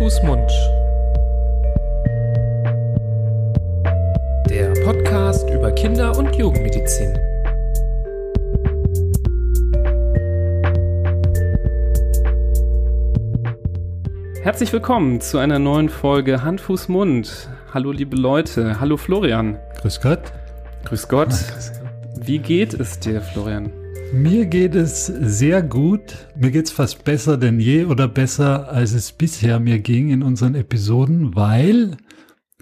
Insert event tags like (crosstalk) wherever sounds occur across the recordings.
Fuß, Mund. Der Podcast über Kinder- und Jugendmedizin. Herzlich willkommen zu einer neuen Folge Hand, Fuß, Mund. Hallo liebe Leute, hallo Florian. Grüß Gott. Grüß Gott. Wie geht es dir, Florian? Mir geht es sehr gut. Mir geht es fast besser denn je oder besser, als es bisher mir ging in unseren Episoden, weil,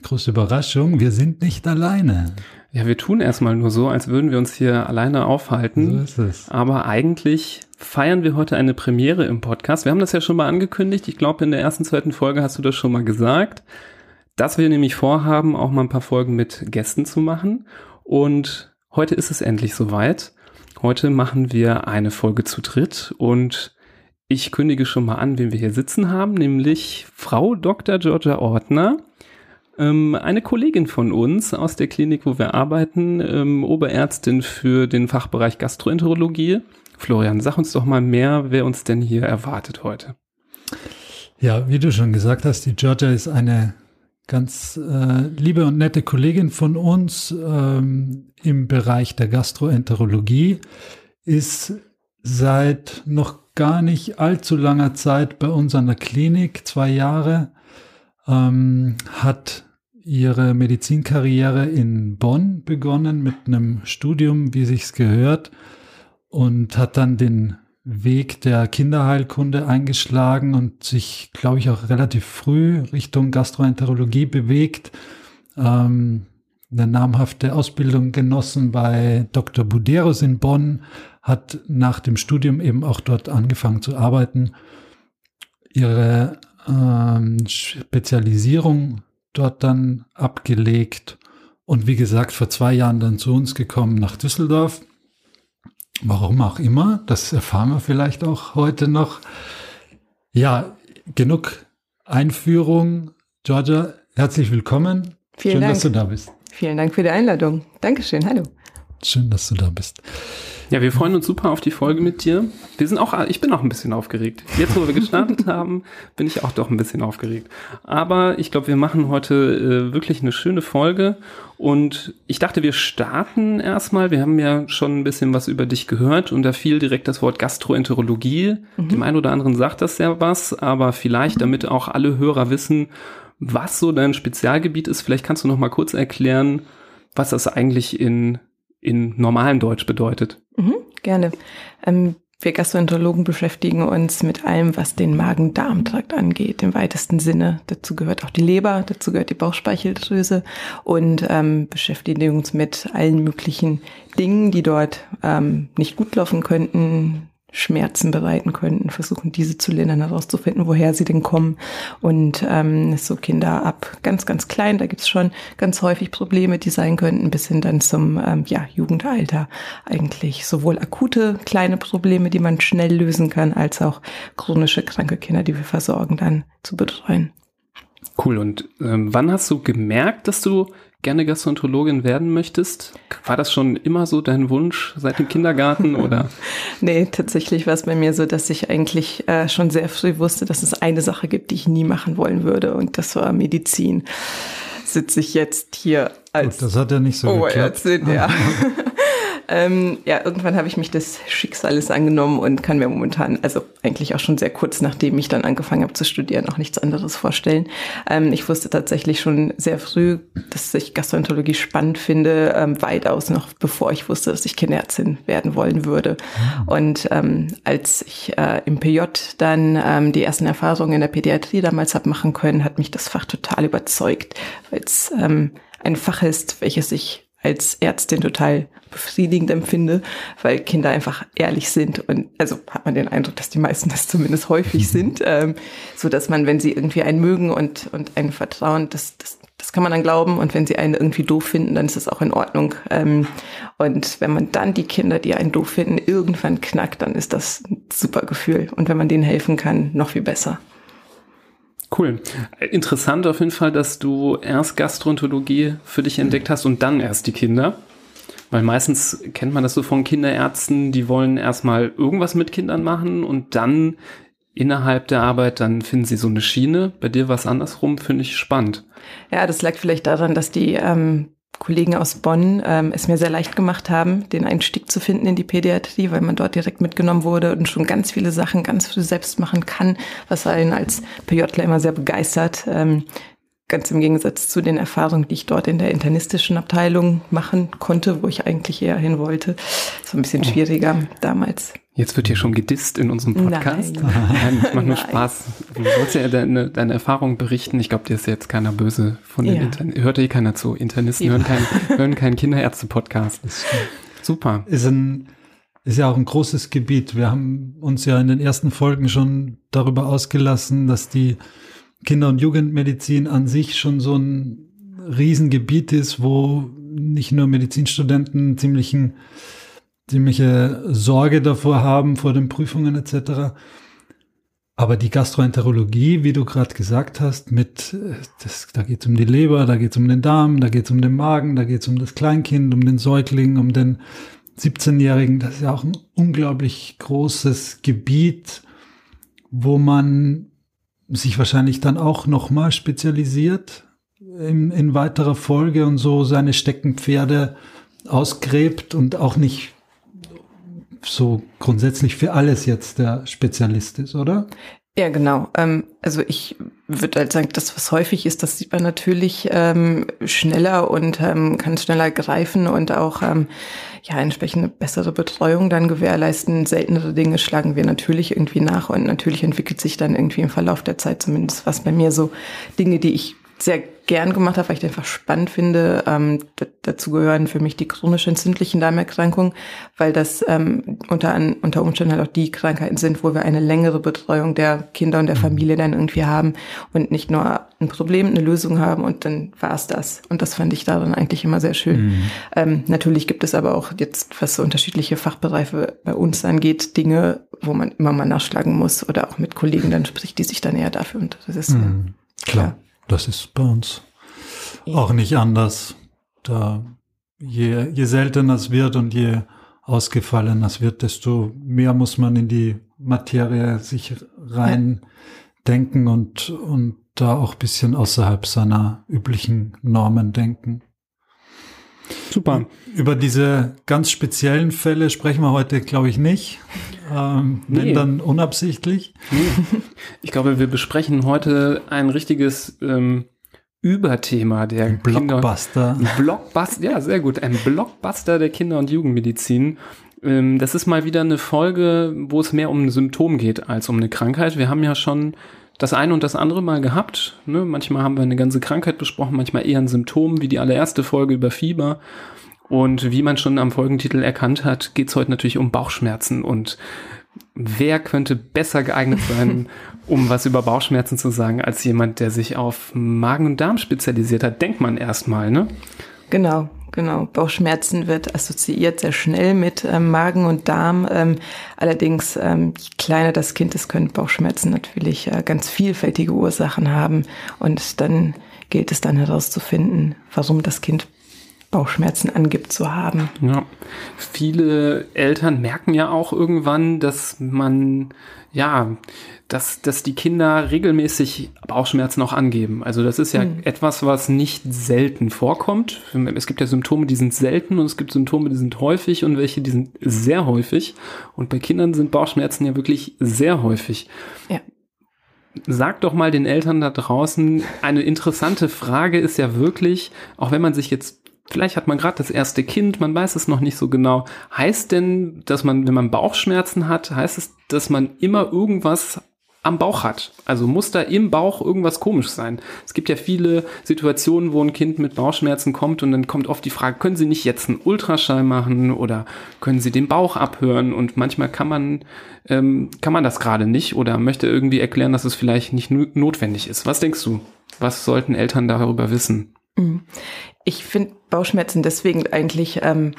große Überraschung, wir sind nicht alleine. Ja, wir tun erstmal nur so, als würden wir uns hier alleine aufhalten. So ist es. Aber eigentlich feiern wir heute eine Premiere im Podcast. Wir haben das ja schon mal angekündigt. Ich glaube, in der ersten, zweiten Folge hast du das schon mal gesagt, dass wir nämlich vorhaben, auch mal ein paar Folgen mit Gästen zu machen. Und heute ist es endlich soweit. Heute machen wir eine Folge zu dritt und ich kündige schon mal an, wen wir hier sitzen haben, nämlich Frau Dr. Georgia Ortner, ähm, eine Kollegin von uns aus der Klinik, wo wir arbeiten, ähm, Oberärztin für den Fachbereich Gastroenterologie. Florian, sag uns doch mal mehr, wer uns denn hier erwartet heute. Ja, wie du schon gesagt hast, die Georgia ist eine ganz äh, liebe und nette Kollegin von uns ähm, im Bereich der Gastroenterologie, ist seit noch gar nicht allzu langer Zeit bei uns an der Klinik, zwei Jahre, ähm, hat ihre Medizinkarriere in Bonn begonnen mit einem Studium, wie sich's gehört, und hat dann den Weg der Kinderheilkunde eingeschlagen und sich, glaube ich, auch relativ früh Richtung Gastroenterologie bewegt. Ähm, eine namhafte Ausbildung genossen bei Dr. Buderos in Bonn, hat nach dem Studium eben auch dort angefangen zu arbeiten, ihre ähm, Spezialisierung dort dann abgelegt und wie gesagt vor zwei Jahren dann zu uns gekommen nach Düsseldorf Warum auch immer, das erfahren wir vielleicht auch heute noch. Ja, genug Einführung. Georgia, herzlich willkommen. Vielen Schön, Dank. dass du da bist. Vielen Dank für die Einladung. Dankeschön, hallo. Schön, dass du da bist. Ja, wir freuen uns super auf die Folge mit dir. Wir sind auch, ich bin auch ein bisschen aufgeregt. Jetzt, wo wir gestartet (laughs) haben, bin ich auch doch ein bisschen aufgeregt. Aber ich glaube, wir machen heute äh, wirklich eine schöne Folge. Und ich dachte, wir starten erstmal. Wir haben ja schon ein bisschen was über dich gehört und da fiel direkt das Wort Gastroenterologie. Mhm. Dem einen oder anderen sagt das ja was, aber vielleicht, damit auch alle Hörer wissen, was so dein Spezialgebiet ist, vielleicht kannst du noch mal kurz erklären, was das eigentlich in in normalen Deutsch bedeutet. Mhm, gerne. Ähm, wir Gastroenterologen beschäftigen uns mit allem, was den Magen-Darm-Trakt angeht, im weitesten Sinne. Dazu gehört auch die Leber, dazu gehört die Bauchspeicheldrüse und ähm, beschäftigen uns mit allen möglichen Dingen, die dort ähm, nicht gut laufen könnten, Schmerzen bereiten könnten, versuchen diese zu lindern, herauszufinden, woher sie denn kommen. Und ähm, so Kinder ab ganz, ganz klein, da gibt's schon ganz häufig Probleme, die sein könnten, bis hin dann zum ähm, ja, Jugendalter. Eigentlich sowohl akute kleine Probleme, die man schnell lösen kann, als auch chronische kranke Kinder, die wir versorgen, dann zu betreuen. Cool. Und ähm, wann hast du gemerkt, dass du gerne Gastroenterologin werden möchtest? War das schon immer so dein Wunsch seit dem Kindergarten oder? (laughs) nee, tatsächlich war es bei mir so, dass ich eigentlich äh, schon sehr früh wusste, dass es eine Sache gibt, die ich nie machen wollen würde und das war Medizin. Sitze ich jetzt hier als Gut, das hat ja nicht so Oberärztin, geklappt. ja. (laughs) Ähm, ja, irgendwann habe ich mich des Schicksals angenommen und kann mir momentan, also eigentlich auch schon sehr kurz nachdem ich dann angefangen habe zu studieren, auch nichts anderes vorstellen. Ähm, ich wusste tatsächlich schon sehr früh, dass ich Gastroenterologie spannend finde, ähm, weitaus noch bevor ich wusste, dass ich Kinderärztin werden wollen würde. Mhm. Und ähm, als ich äh, im PJ dann ähm, die ersten Erfahrungen in der Pädiatrie damals habe machen können, hat mich das Fach total überzeugt, weil es ähm, ein Fach ist, welches ich als Ärztin total befriedigend empfinde, weil Kinder einfach ehrlich sind und also hat man den Eindruck, dass die meisten das zumindest häufig sind, ähm, so dass man, wenn sie irgendwie einen mögen und und einen vertrauen, das das das kann man dann glauben und wenn sie einen irgendwie doof finden, dann ist das auch in Ordnung. Ähm, und wenn man dann die Kinder, die einen doof finden, irgendwann knackt, dann ist das ein super Gefühl. Und wenn man denen helfen kann, noch viel besser. Cool. Interessant auf jeden Fall, dass du erst Gastroenterologie für dich entdeckt hast und dann erst die Kinder. Weil meistens kennt man das so von Kinderärzten, die wollen erstmal irgendwas mit Kindern machen und dann innerhalb der Arbeit, dann finden sie so eine Schiene. Bei dir war es andersrum, finde ich spannend. Ja, das lag vielleicht daran, dass die ähm, Kollegen aus Bonn ähm, es mir sehr leicht gemacht haben, den Einstieg zu finden in die Pädiatrie, weil man dort direkt mitgenommen wurde und schon ganz viele Sachen ganz viel selbst machen kann, was einen als PJler immer sehr begeistert. Ähm, ganz im Gegensatz zu den Erfahrungen, die ich dort in der internistischen Abteilung machen konnte, wo ich eigentlich eher hin wollte. So ein bisschen oh. schwieriger damals. Jetzt wird hier schon gedisst in unserem Podcast. (laughs) Nein, Nein das macht nur Spaß. Du sollst ja deine, deine Erfahrung berichten. Ich glaube, dir ist jetzt keiner böse von den ja. Internisten. Hört eh keiner zu. Internisten ja. hören keinen (laughs) hören keinen Kinderärzte-Podcast. Super. Ist ein, ist ja auch ein großes Gebiet. Wir haben uns ja in den ersten Folgen schon darüber ausgelassen, dass die Kinder- und Jugendmedizin an sich schon so ein Riesengebiet ist, wo nicht nur Medizinstudenten ziemlichen ziemliche Sorge davor haben, vor den Prüfungen etc. Aber die Gastroenterologie, wie du gerade gesagt hast, mit das, da geht es um die Leber, da geht es um den Darm, da geht es um den Magen, da geht es um das Kleinkind, um den Säugling, um den 17-Jährigen. Das ist ja auch ein unglaublich großes Gebiet, wo man sich wahrscheinlich dann auch nochmal spezialisiert in, in weiterer Folge und so seine Steckenpferde ausgräbt und auch nicht so grundsätzlich für alles jetzt der Spezialist ist, oder? Ja, genau. Ähm, also ich würde halt sagen, das, was häufig ist, das sieht man natürlich ähm, schneller und ähm, kann schneller greifen und auch ähm, ja entsprechende bessere Betreuung dann gewährleisten. Seltenere Dinge schlagen wir natürlich irgendwie nach und natürlich entwickelt sich dann irgendwie im Verlauf der Zeit zumindest was bei mir so Dinge, die ich sehr gern gemacht habe, weil ich den einfach spannend finde. Ähm, dazu gehören für mich die chronisch entzündlichen Darmerkrankungen, weil das ähm, unter, unter Umständen halt auch die Krankheiten sind, wo wir eine längere Betreuung der Kinder und der Familie dann irgendwie haben und nicht nur ein Problem, eine Lösung haben und dann war es das. Und das fand ich daran eigentlich immer sehr schön. Mhm. Ähm, natürlich gibt es aber auch jetzt, was so unterschiedliche Fachbereiche bei uns angeht, Dinge, wo man immer mal nachschlagen muss oder auch mit Kollegen dann spricht, die sich dann eher dafür und das ist mhm. klar. Das ist bei uns auch nicht anders. Da je, je seltener es wird und je ausgefallener es wird, desto mehr muss man in die Materie sich rein ja. denken und, und da auch bisschen außerhalb seiner üblichen Normen denken. Super. Über diese ganz speziellen Fälle sprechen wir heute, glaube ich, nicht. Ähm, nee. Wenn dann unabsichtlich. Nee. Ich glaube, wir besprechen heute ein richtiges ähm, Überthema der ein Blockbuster. Kinder, Blockbuster, ja, sehr gut. Ein Blockbuster der Kinder- und Jugendmedizin. Ähm, das ist mal wieder eine Folge, wo es mehr um ein Symptom geht als um eine Krankheit. Wir haben ja schon das eine und das andere mal gehabt. Ne? Manchmal haben wir eine ganze Krankheit besprochen, manchmal eher ein Symptom, wie die allererste Folge über Fieber. Und wie man schon am Folgentitel erkannt hat, geht es heute natürlich um Bauchschmerzen. Und wer könnte besser geeignet sein, (laughs) um was über Bauchschmerzen zu sagen, als jemand, der sich auf Magen und Darm spezialisiert hat? Denkt man erstmal, ne? Genau. Genau, Bauchschmerzen wird assoziiert sehr schnell mit ähm, Magen und Darm. Ähm, allerdings, ähm, je kleiner das Kind ist, können Bauchschmerzen natürlich äh, ganz vielfältige Ursachen haben. Und dann gilt es dann herauszufinden, warum das Kind Bauchschmerzen angibt zu haben. Ja, viele Eltern merken ja auch irgendwann, dass man, ja, dass, dass die Kinder regelmäßig Bauchschmerzen auch angeben. Also das ist ja mhm. etwas, was nicht selten vorkommt. Es gibt ja Symptome, die sind selten und es gibt Symptome, die sind häufig und welche, die sind sehr häufig. Und bei Kindern sind Bauchschmerzen ja wirklich sehr häufig. Ja. Sag doch mal den Eltern da draußen, eine interessante Frage ist ja wirklich, auch wenn man sich jetzt Vielleicht hat man gerade das erste Kind, man weiß es noch nicht so genau. Heißt denn, dass man, wenn man Bauchschmerzen hat, heißt es, dass man immer irgendwas am Bauch hat. Also muss da im Bauch irgendwas komisch sein. Es gibt ja viele Situationen, wo ein Kind mit Bauchschmerzen kommt und dann kommt oft die Frage, können Sie nicht jetzt einen Ultraschall machen oder können Sie den Bauch abhören? Und manchmal kann man, ähm, kann man das gerade nicht oder möchte irgendwie erklären, dass es vielleicht nicht notwendig ist. Was denkst du? Was sollten Eltern darüber wissen? Mhm. Ich finde Bauchschmerzen deswegen eigentlich ähm,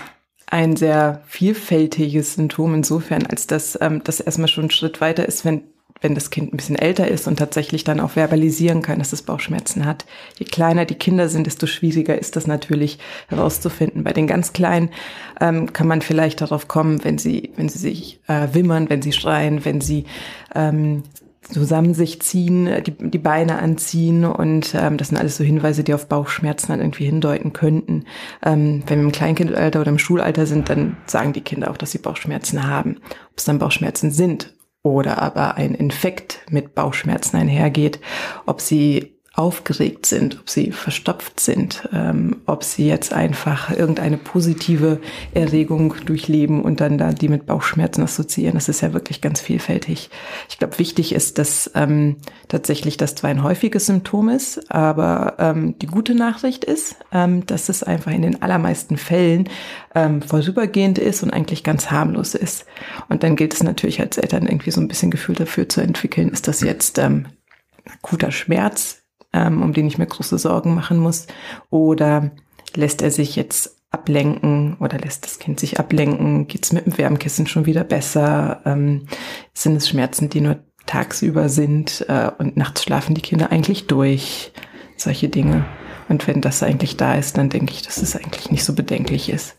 ein sehr vielfältiges Symptom insofern, als dass ähm, das erstmal schon ein Schritt weiter ist, wenn wenn das Kind ein bisschen älter ist und tatsächlich dann auch verbalisieren kann, dass es Bauchschmerzen hat. Je kleiner die Kinder sind, desto schwieriger ist das natürlich herauszufinden. Bei den ganz Kleinen ähm, kann man vielleicht darauf kommen, wenn sie, wenn sie sich äh, wimmern, wenn sie schreien, wenn sie ähm, zusammen sich ziehen, die, die Beine anziehen und ähm, das sind alles so Hinweise, die auf Bauchschmerzen dann irgendwie hindeuten könnten. Ähm, wenn wir im Kleinkindalter oder im Schulalter sind, dann sagen die Kinder auch, dass sie Bauchschmerzen haben. Ob es dann Bauchschmerzen sind oder aber ein Infekt mit Bauchschmerzen einhergeht, ob sie aufgeregt sind, ob sie verstopft sind, ähm, ob sie jetzt einfach irgendeine positive Erregung durchleben und dann da die mit Bauchschmerzen assoziieren. Das ist ja wirklich ganz vielfältig. Ich glaube, wichtig ist, dass ähm, tatsächlich das zwar ein häufiges Symptom ist, aber ähm, die gute Nachricht ist, ähm, dass es einfach in den allermeisten Fällen ähm, vorübergehend ist und eigentlich ganz harmlos ist. Und dann gilt es natürlich als Eltern irgendwie so ein bisschen Gefühl dafür zu entwickeln, ist das jetzt ähm, akuter Schmerz, ähm, um den ich mir große Sorgen machen muss? Oder lässt er sich jetzt ablenken oder lässt das Kind sich ablenken? Geht es mit dem Wärmkissen schon wieder besser? Ähm, sind es Schmerzen, die nur tagsüber sind äh, und nachts schlafen die Kinder eigentlich durch? Solche Dinge. Und wenn das eigentlich da ist, dann denke ich, dass es eigentlich nicht so bedenklich ist.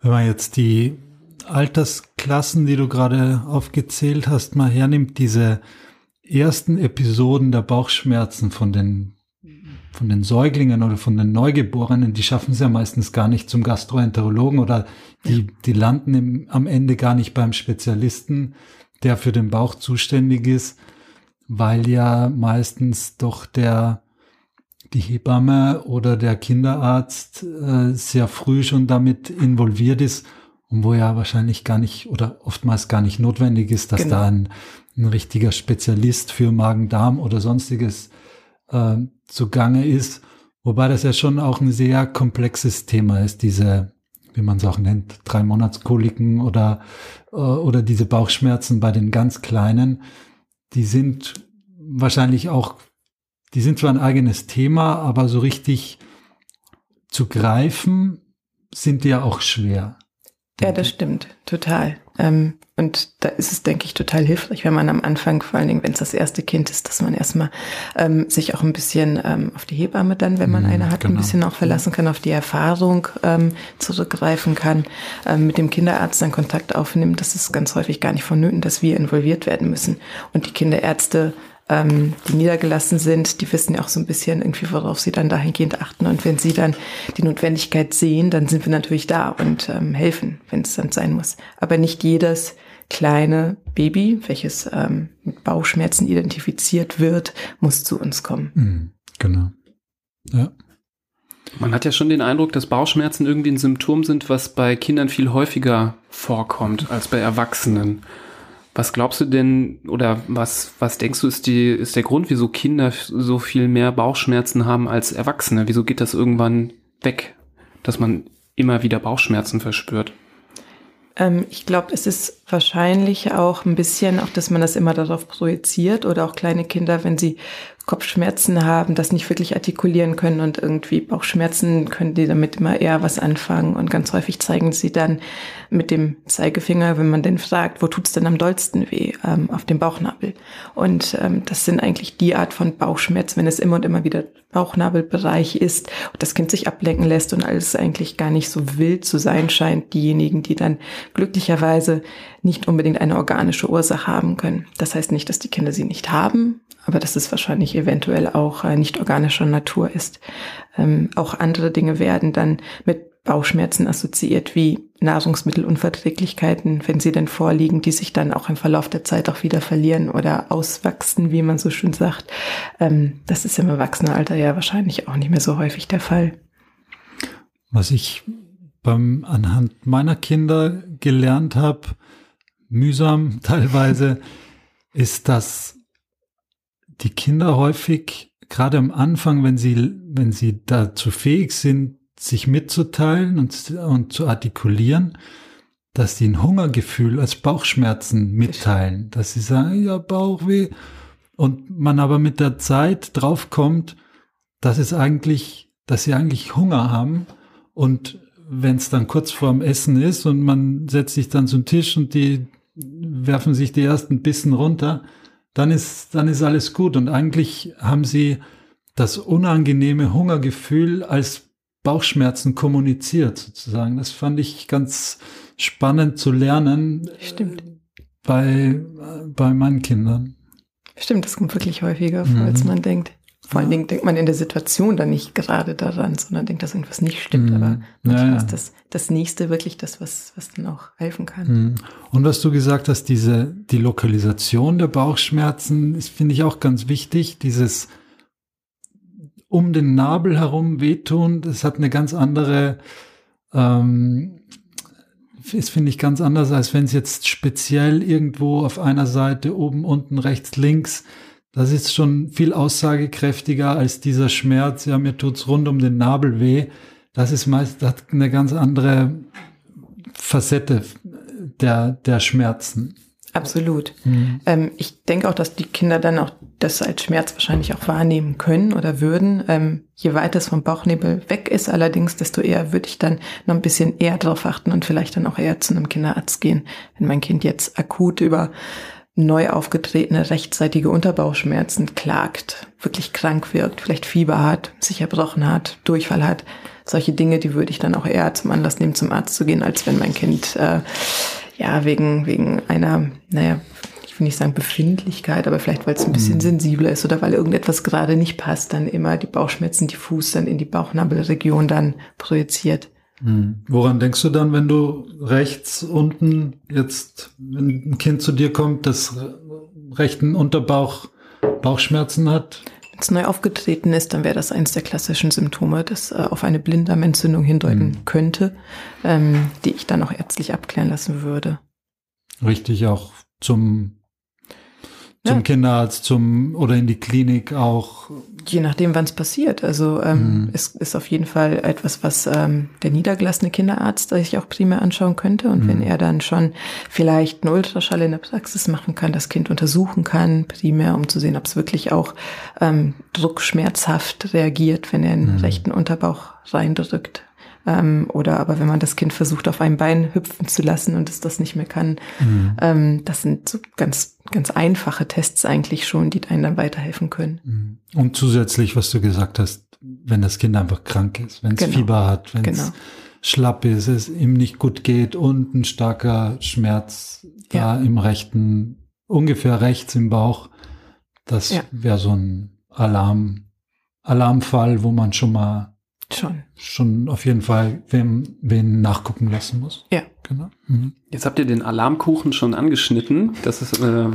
Wenn man jetzt die Altersklassen, die du gerade aufgezählt hast, mal hernimmt, diese ersten Episoden der Bauchschmerzen von den, von den Säuglingen oder von den Neugeborenen, die schaffen es ja meistens gar nicht zum Gastroenterologen oder die, die landen im, am Ende gar nicht beim Spezialisten, der für den Bauch zuständig ist, weil ja meistens doch der, die Hebamme oder der Kinderarzt äh, sehr früh schon damit involviert ist und wo ja wahrscheinlich gar nicht oder oftmals gar nicht notwendig ist, dass genau. da ein ein richtiger Spezialist für Magen-Darm oder sonstiges äh, zugange ist. Wobei das ja schon auch ein sehr komplexes Thema ist, diese, wie man es auch nennt, drei Monatskoliken oder, äh, oder diese Bauchschmerzen bei den ganz Kleinen. Die sind wahrscheinlich auch, die sind zwar ein eigenes Thema, aber so richtig zu greifen sind die ja auch schwer. Ja, das stimmt, total. Ähm, und da ist es, denke ich, total hilfreich, wenn man am Anfang, vor allen Dingen, wenn es das erste Kind ist, dass man erstmal ähm, sich auch ein bisschen ähm, auf die Hebamme dann, wenn man mhm, eine hat, genau. ein bisschen auch verlassen kann, auf die Erfahrung ähm, zurückgreifen kann, ähm, mit dem Kinderarzt dann Kontakt aufnimmt. Das ist ganz häufig gar nicht vonnöten, dass wir involviert werden müssen. Und die Kinderärzte ähm, die niedergelassen sind, die wissen ja auch so ein bisschen irgendwie, worauf sie dann dahingehend achten. Und wenn sie dann die Notwendigkeit sehen, dann sind wir natürlich da und ähm, helfen, wenn es dann sein muss. Aber nicht jedes kleine Baby, welches ähm, mit Bauchschmerzen identifiziert wird, muss zu uns kommen. Mhm, genau. Ja. Man hat ja schon den Eindruck, dass Bauchschmerzen irgendwie ein Symptom sind, was bei Kindern viel häufiger vorkommt als bei Erwachsenen. Was glaubst du denn oder was, was denkst du ist, die, ist der Grund, wieso Kinder so viel mehr Bauchschmerzen haben als Erwachsene? Wieso geht das irgendwann weg, dass man immer wieder Bauchschmerzen verspürt? Ähm, ich glaube, es ist wahrscheinlich auch ein bisschen, auch dass man das immer darauf projiziert oder auch kleine Kinder, wenn sie Kopfschmerzen haben, das nicht wirklich artikulieren können und irgendwie Bauchschmerzen können die damit immer eher was anfangen und ganz häufig zeigen sie dann mit dem Zeigefinger, wenn man denn fragt, wo tut's denn am dollsten weh, ähm, auf dem Bauchnabel. Und ähm, das sind eigentlich die Art von Bauchschmerzen, wenn es immer und immer wieder Bauchnabelbereich ist und das Kind sich ablenken lässt und alles eigentlich gar nicht so wild zu sein scheint, diejenigen, die dann glücklicherweise nicht unbedingt eine organische Ursache haben können. Das heißt nicht, dass die Kinder sie nicht haben, aber dass es wahrscheinlich eventuell auch äh, nicht organischer Natur ist. Ähm, auch andere Dinge werden dann mit Bauchschmerzen assoziiert wie Nahrungsmittelunverträglichkeiten, wenn sie denn vorliegen, die sich dann auch im Verlauf der Zeit auch wieder verlieren oder auswachsen, wie man so schön sagt. Ähm, das ist im Erwachsenenalter ja wahrscheinlich auch nicht mehr so häufig der Fall. Was ich beim anhand meiner Kinder gelernt habe, mühsam (laughs) teilweise, ist, dass die Kinder häufig, gerade am Anfang, wenn sie, wenn sie dazu fähig sind, sich mitzuteilen und, und zu artikulieren, dass sie ein Hungergefühl als Bauchschmerzen mitteilen, dass sie sagen, ja, Bauchweh. Und man aber mit der Zeit draufkommt, dass es eigentlich, dass sie eigentlich Hunger haben und wenn es dann kurz vorm Essen ist und man setzt sich dann zum Tisch und die werfen sich die ersten Bissen runter, dann ist, dann ist alles gut. Und eigentlich haben sie das unangenehme Hungergefühl als Bauchschmerzen kommuniziert, sozusagen. Das fand ich ganz spannend zu lernen. Stimmt. Bei, bei meinen Kindern. Stimmt, das kommt wirklich häufiger vor, mhm. als man denkt. Vor allen Dingen denkt man in der Situation dann nicht gerade daran, sondern denkt, dass irgendwas nicht stimmt. Mhm. Aber manchmal ja, ja. ist das, das nächste wirklich das, was, was dann auch helfen kann. Mhm. Und was du gesagt hast, diese, die Lokalisation der Bauchschmerzen, ist, finde ich auch ganz wichtig. Dieses um den Nabel herum wehtun, das hat eine ganz andere, ähm, ist, finde ich, ganz anders, als wenn es jetzt speziell irgendwo auf einer Seite oben, unten, rechts, links das ist schon viel aussagekräftiger als dieser Schmerz. Ja, mir tut's rund um den Nabel weh. Das ist meist, das hat eine ganz andere Facette der, der Schmerzen. Absolut. Mhm. Ähm, ich denke auch, dass die Kinder dann auch das als Schmerz wahrscheinlich auch wahrnehmen können oder würden. Ähm, je weiter es vom Bauchnebel weg ist, allerdings, desto eher würde ich dann noch ein bisschen eher darauf achten und vielleicht dann auch eher zu einem Kinderarzt gehen, wenn mein Kind jetzt akut über neu aufgetretene rechtzeitige Unterbauchschmerzen klagt, wirklich krank wirkt, vielleicht Fieber hat, sich erbrochen hat, Durchfall hat. Solche Dinge, die würde ich dann auch eher zum Anlass nehmen, zum Arzt zu gehen, als wenn mein Kind äh, ja wegen, wegen einer, naja, ich will nicht sagen Befindlichkeit, aber vielleicht weil es ein bisschen mhm. sensibler ist oder weil irgendetwas gerade nicht passt, dann immer die Bauchschmerzen diffus dann in die Bauchnabelregion dann projiziert. Hm. Woran denkst du dann, wenn du rechts unten jetzt, wenn ein Kind zu dir kommt, das rechten Unterbauch Bauchschmerzen hat? Wenn es neu aufgetreten ist, dann wäre das eines der klassischen Symptome, das äh, auf eine Blinddarmentzündung hindeuten hm. könnte, ähm, die ich dann auch ärztlich abklären lassen würde. Richtig, auch zum zum ja. Kinderarzt, zum oder in die Klinik auch Je nachdem, wann es passiert. Also ähm, mhm. es ist auf jeden Fall etwas, was ähm, der niedergelassene Kinderarzt sich auch primär anschauen könnte. Und mhm. wenn er dann schon vielleicht einen Ultraschall in der Praxis machen kann, das Kind untersuchen kann, primär, um zu sehen, ob es wirklich auch ähm, druckschmerzhaft reagiert, wenn er den mhm. rechten Unterbauch reindrückt. Ähm, oder aber wenn man das Kind versucht, auf einem Bein hüpfen zu lassen und es das nicht mehr kann. Mhm. Ähm, das sind so ganz, ganz einfache Tests eigentlich schon, die einem dann weiterhelfen können. Mhm. Und zusätzlich, was du gesagt hast, wenn das Kind einfach krank ist, wenn es genau. Fieber hat, wenn es genau. schlapp ist, es ihm nicht gut geht und ein starker Schmerz ja. da im rechten, ungefähr rechts im Bauch, das ja. wäre so ein Alarm, Alarmfall, wo man schon mal Schon. Schon auf jeden Fall, wem, wen nachgucken lassen muss. Ja. Genau. Mhm. Jetzt habt ihr den Alarmkuchen schon angeschnitten. Das ist, äh,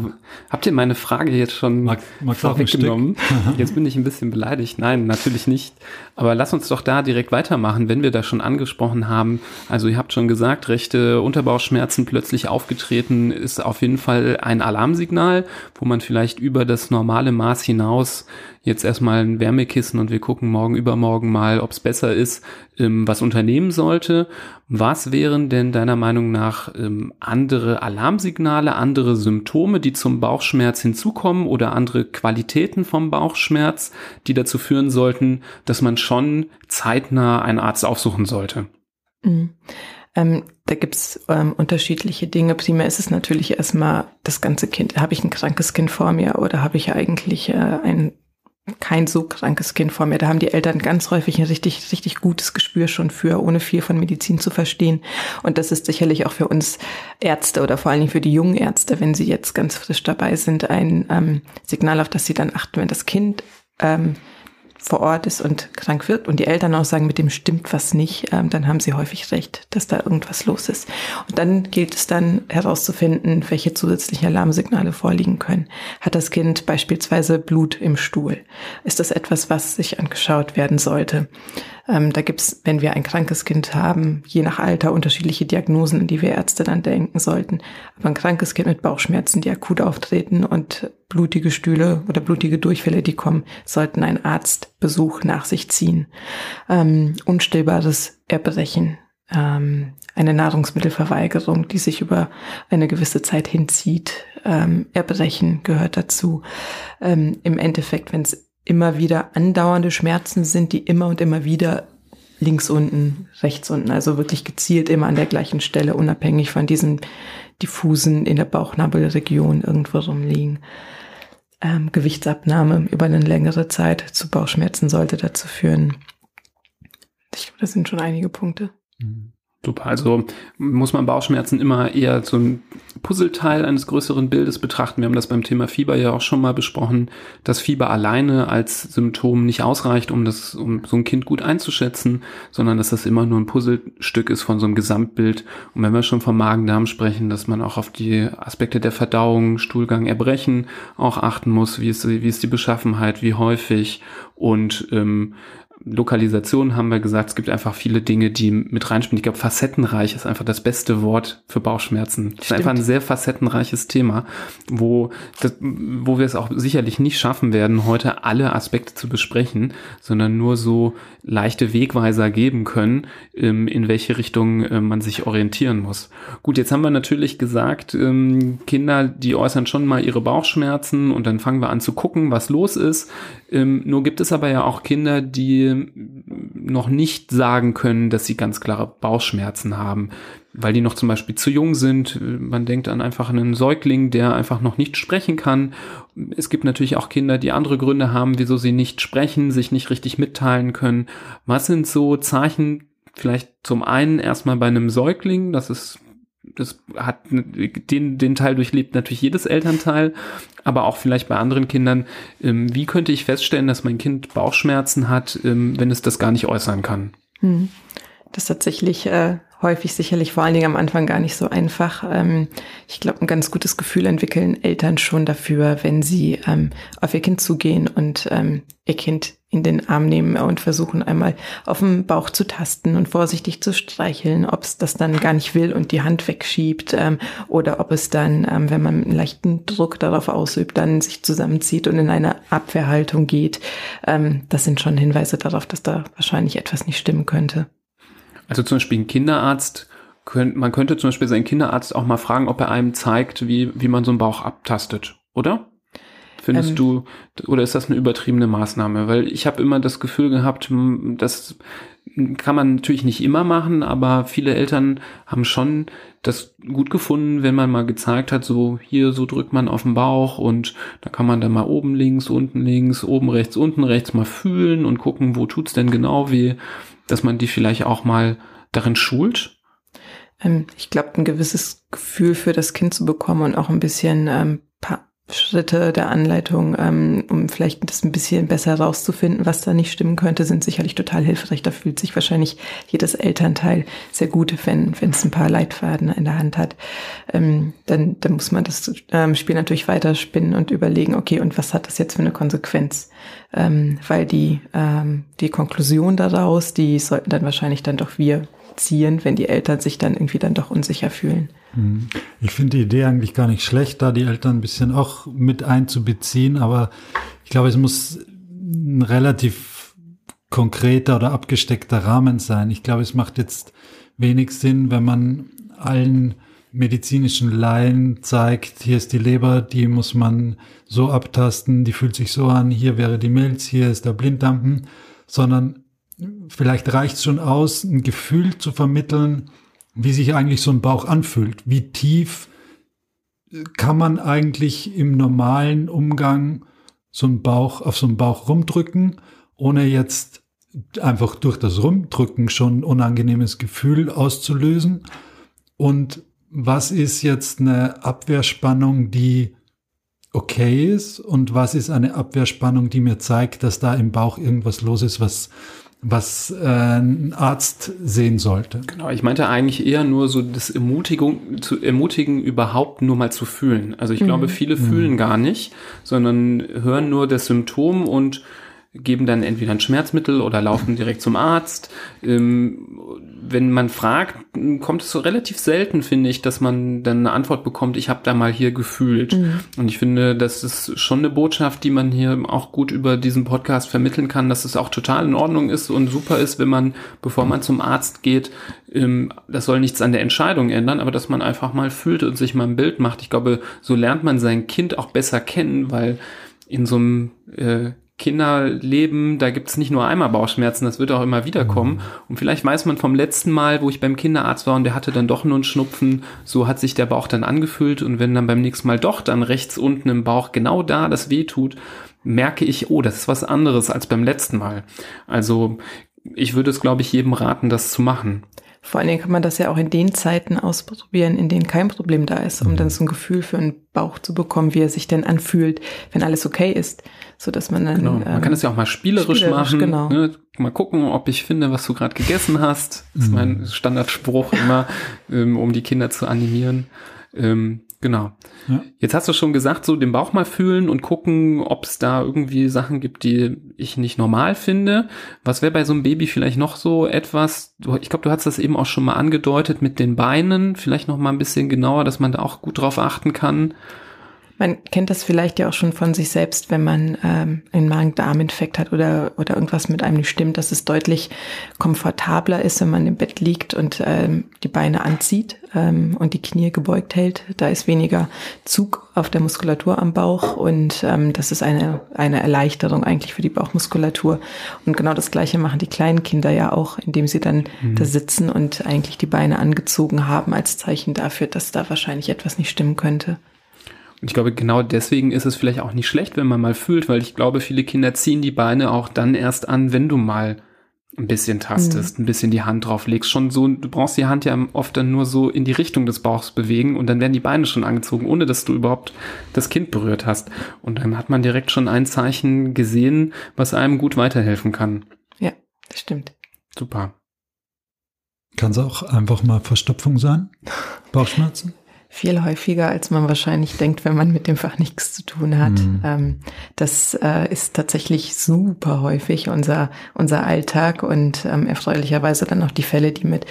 habt ihr meine Frage jetzt schon mag, mag vorweggenommen? (laughs) jetzt bin ich ein bisschen beleidigt. Nein, natürlich nicht. Aber lass uns doch da direkt weitermachen, wenn wir das schon angesprochen haben. Also ihr habt schon gesagt, rechte Unterbauchschmerzen plötzlich aufgetreten ist auf jeden Fall ein Alarmsignal, wo man vielleicht über das normale Maß hinaus jetzt erstmal ein Wärmekissen und wir gucken morgen übermorgen mal, ob es besser ist, ähm, was unternehmen sollte. Was wären denn deiner Meinung nach ähm, andere Alarmsignale, andere Symptome, die zum Bauchschmerz hinzukommen oder andere Qualitäten vom Bauchschmerz, die dazu führen sollten, dass man schon zeitnah einen Arzt aufsuchen sollte? Mhm. Ähm, da gibt's ähm, unterschiedliche Dinge. Primär ist es natürlich erstmal das ganze Kind. Habe ich ein krankes Kind vor mir oder habe ich eigentlich äh, ein kein so krankes Kind vor mir. Da haben die Eltern ganz häufig ein richtig, richtig gutes Gespür schon für, ohne viel von Medizin zu verstehen. Und das ist sicherlich auch für uns Ärzte oder vor allen Dingen für die jungen Ärzte, wenn sie jetzt ganz frisch dabei sind, ein ähm, Signal, auf das sie dann achten, wenn das Kind ähm, vor Ort ist und krank wird und die Eltern auch sagen, mit dem stimmt was nicht, ähm, dann haben sie häufig recht, dass da irgendwas los ist. Und dann gilt es dann herauszufinden, welche zusätzlichen Alarmsignale vorliegen können. Hat das Kind beispielsweise Blut im Stuhl? Ist das etwas, was sich angeschaut werden sollte? Ähm, da gibt's, wenn wir ein krankes Kind haben, je nach Alter unterschiedliche Diagnosen, an die wir Ärzte dann denken sollten. Aber ein krankes Kind mit Bauchschmerzen, die akut auftreten und blutige Stühle oder blutige Durchfälle, die kommen, sollten einen Arztbesuch nach sich ziehen. Ähm, unstillbares Erbrechen, ähm, eine Nahrungsmittelverweigerung, die sich über eine gewisse Zeit hinzieht. Ähm, Erbrechen gehört dazu. Ähm, Im Endeffekt, wenn es immer wieder andauernde Schmerzen sind, die immer und immer wieder links unten, rechts unten, also wirklich gezielt immer an der gleichen Stelle, unabhängig von diesen diffusen in der Bauchnabelregion irgendwo rumliegen. Ähm, Gewichtsabnahme über eine längere Zeit zu Bauchschmerzen sollte dazu führen. Ich glaube, das sind schon einige Punkte. Mhm. Super. Also muss man Bauchschmerzen immer eher so ein Puzzleteil eines größeren Bildes betrachten. Wir haben das beim Thema Fieber ja auch schon mal besprochen, dass Fieber alleine als Symptom nicht ausreicht, um das, um so ein Kind gut einzuschätzen, sondern dass das immer nur ein Puzzlestück ist von so einem Gesamtbild. Und wenn wir schon vom Magen-Darm sprechen, dass man auch auf die Aspekte der Verdauung, Stuhlgang, Erbrechen auch achten muss. Wie ist, wie ist die Beschaffenheit, wie häufig und ähm, Lokalisation haben wir gesagt, es gibt einfach viele Dinge, die mit reinspielen. Ich glaube, facettenreich ist einfach das beste Wort für Bauchschmerzen. Das ist einfach ein sehr facettenreiches Thema, wo, das, wo wir es auch sicherlich nicht schaffen werden, heute alle Aspekte zu besprechen, sondern nur so leichte Wegweiser geben können, ähm, in welche Richtung äh, man sich orientieren muss. Gut, jetzt haben wir natürlich gesagt, ähm, Kinder, die äußern schon mal ihre Bauchschmerzen und dann fangen wir an zu gucken, was los ist. Ähm, nur gibt es aber ja auch Kinder, die noch nicht sagen können, dass sie ganz klare Bauchschmerzen haben, weil die noch zum Beispiel zu jung sind. Man denkt an einfach einen Säugling, der einfach noch nicht sprechen kann. Es gibt natürlich auch Kinder, die andere Gründe haben, wieso sie nicht sprechen, sich nicht richtig mitteilen können. Was sind so Zeichen, vielleicht zum einen erstmal bei einem Säugling, das ist das hat den, den Teil durchlebt natürlich jedes Elternteil, aber auch vielleicht bei anderen Kindern. Ähm, wie könnte ich feststellen, dass mein Kind Bauchschmerzen hat, ähm, wenn es das gar nicht äußern kann? Hm. Das ist tatsächlich äh, häufig sicherlich vor allen Dingen am Anfang gar nicht so einfach. Ähm, ich glaube, ein ganz gutes Gefühl entwickeln Eltern schon dafür, wenn sie ähm, auf ihr Kind zugehen und ähm, ihr Kind in den Arm nehmen und versuchen einmal auf dem Bauch zu tasten und vorsichtig zu streicheln, ob es das dann gar nicht will und die Hand wegschiebt ähm, oder ob es dann, ähm, wenn man einen leichten Druck darauf ausübt, dann sich zusammenzieht und in eine Abwehrhaltung geht. Ähm, das sind schon Hinweise darauf, dass da wahrscheinlich etwas nicht stimmen könnte. Also zum Beispiel ein Kinderarzt, man könnte zum Beispiel seinen Kinderarzt auch mal fragen, ob er einem zeigt, wie, wie man so einen Bauch abtastet, oder? Findest ähm, du, oder ist das eine übertriebene Maßnahme? Weil ich habe immer das Gefühl gehabt, das kann man natürlich nicht immer machen, aber viele Eltern haben schon das gut gefunden, wenn man mal gezeigt hat, so hier, so drückt man auf den Bauch und da kann man dann mal oben links, unten links, oben rechts, unten rechts mal fühlen und gucken, wo tut's denn genau weh, dass man die vielleicht auch mal darin schult. Ähm, ich glaube, ein gewisses Gefühl für das Kind zu bekommen und auch ein bisschen ähm, Schritte der Anleitung, ähm, um vielleicht das ein bisschen besser herauszufinden, was da nicht stimmen könnte, sind sicherlich total hilfreich. Da fühlt sich wahrscheinlich jedes Elternteil sehr gut, wenn wenn es ein paar Leitfaden in der Hand hat. Ähm, dann, dann muss man das ähm, Spiel natürlich weiterspinnen und überlegen, okay, und was hat das jetzt für eine Konsequenz? Ähm, weil die, ähm, die Konklusion daraus, die sollten dann wahrscheinlich dann doch wir ziehen, wenn die Eltern sich dann irgendwie dann doch unsicher fühlen. Hm. Ich finde die Idee eigentlich gar nicht schlecht, da die Eltern ein bisschen auch mit einzubeziehen, aber ich glaube, es muss ein relativ konkreter oder abgesteckter Rahmen sein. Ich glaube, es macht jetzt wenig Sinn, wenn man allen medizinischen Laien zeigt, hier ist die Leber, die muss man so abtasten, die fühlt sich so an, hier wäre die Milz, hier ist der Blinddarm, sondern vielleicht reicht es schon aus, ein Gefühl zu vermitteln, wie sich eigentlich so ein Bauch anfühlt. Wie tief kann man eigentlich im normalen Umgang so einen Bauch auf so einen Bauch rumdrücken, ohne jetzt einfach durch das Rumdrücken schon ein unangenehmes Gefühl auszulösen? Und was ist jetzt eine Abwehrspannung, die okay ist? Und was ist eine Abwehrspannung, die mir zeigt, dass da im Bauch irgendwas los ist, was was äh, ein Arzt sehen sollte. Genau, ich meinte eigentlich eher nur so das Ermutigung, zu ermutigen, überhaupt nur mal zu fühlen. Also ich mhm. glaube, viele mhm. fühlen gar nicht, sondern hören nur das Symptom und geben dann entweder ein Schmerzmittel oder laufen direkt zum Arzt. Ähm, wenn man fragt, kommt es so relativ selten, finde ich, dass man dann eine Antwort bekommt, ich habe da mal hier gefühlt. Mhm. Und ich finde, das ist schon eine Botschaft, die man hier auch gut über diesen Podcast vermitteln kann, dass es auch total in Ordnung ist und super ist, wenn man, bevor man zum Arzt geht, ähm, das soll nichts an der Entscheidung ändern, aber dass man einfach mal fühlt und sich mal ein Bild macht. Ich glaube, so lernt man sein Kind auch besser kennen, weil in so einem äh, Kinderleben, da gibt's nicht nur einmal Bauchschmerzen, das wird auch immer wieder kommen. Mhm. Und vielleicht weiß man vom letzten Mal, wo ich beim Kinderarzt war und der hatte dann doch nur einen Schnupfen, so hat sich der Bauch dann angefühlt. Und wenn dann beim nächsten Mal doch dann rechts unten im Bauch genau da das weh tut, merke ich, oh, das ist was anderes als beim letzten Mal. Also ich würde es, glaube ich, jedem raten, das zu machen. Vor allen Dingen kann man das ja auch in den Zeiten ausprobieren, in denen kein Problem da ist, um dann so ein Gefühl für einen Bauch zu bekommen, wie er sich denn anfühlt, wenn alles okay ist, so dass man dann Genau. Man ähm, kann das ja auch mal spielerisch, spielerisch, machen. genau. Ne? Mal gucken, ob ich finde, was du gerade gegessen hast. Das ist mein Standardspruch immer, ähm, um die Kinder zu animieren. Ähm, genau. Ja. Jetzt hast du schon gesagt, so den Bauch mal fühlen und gucken, ob es da irgendwie Sachen gibt, die ich nicht normal finde. Was wäre bei so einem Baby vielleicht noch so etwas? Du, ich glaube, du hast das eben auch schon mal angedeutet mit den Beinen. Vielleicht noch mal ein bisschen genauer, dass man da auch gut drauf achten kann. Man kennt das vielleicht ja auch schon von sich selbst, wenn man ähm, einen Magen-Darm-Infekt hat oder, oder irgendwas mit einem nicht stimmt, dass es deutlich komfortabler ist, wenn man im Bett liegt und ähm, die Beine anzieht ähm, und die Knie gebeugt hält. Da ist weniger Zug auf der Muskulatur am Bauch und ähm, das ist eine, eine Erleichterung eigentlich für die Bauchmuskulatur. Und genau das Gleiche machen die kleinen Kinder ja auch, indem sie dann da sitzen und eigentlich die Beine angezogen haben als Zeichen dafür, dass da wahrscheinlich etwas nicht stimmen könnte. Und ich glaube, genau deswegen ist es vielleicht auch nicht schlecht, wenn man mal fühlt, weil ich glaube, viele Kinder ziehen die Beine auch dann erst an, wenn du mal ein bisschen tastest, ein bisschen die Hand drauf legst. Schon so, du brauchst die Hand ja oft dann nur so in die Richtung des Bauchs bewegen und dann werden die Beine schon angezogen, ohne dass du überhaupt das Kind berührt hast. Und dann hat man direkt schon ein Zeichen gesehen, was einem gut weiterhelfen kann. Ja, das stimmt. Super. Kann es auch einfach mal Verstopfung sein? Bauchschmerzen? Viel häufiger, als man wahrscheinlich denkt, wenn man mit dem Fach nichts zu tun hat. Mhm. Das äh, ist tatsächlich super häufig unser, unser Alltag und ähm, erfreulicherweise dann auch die Fälle, die mit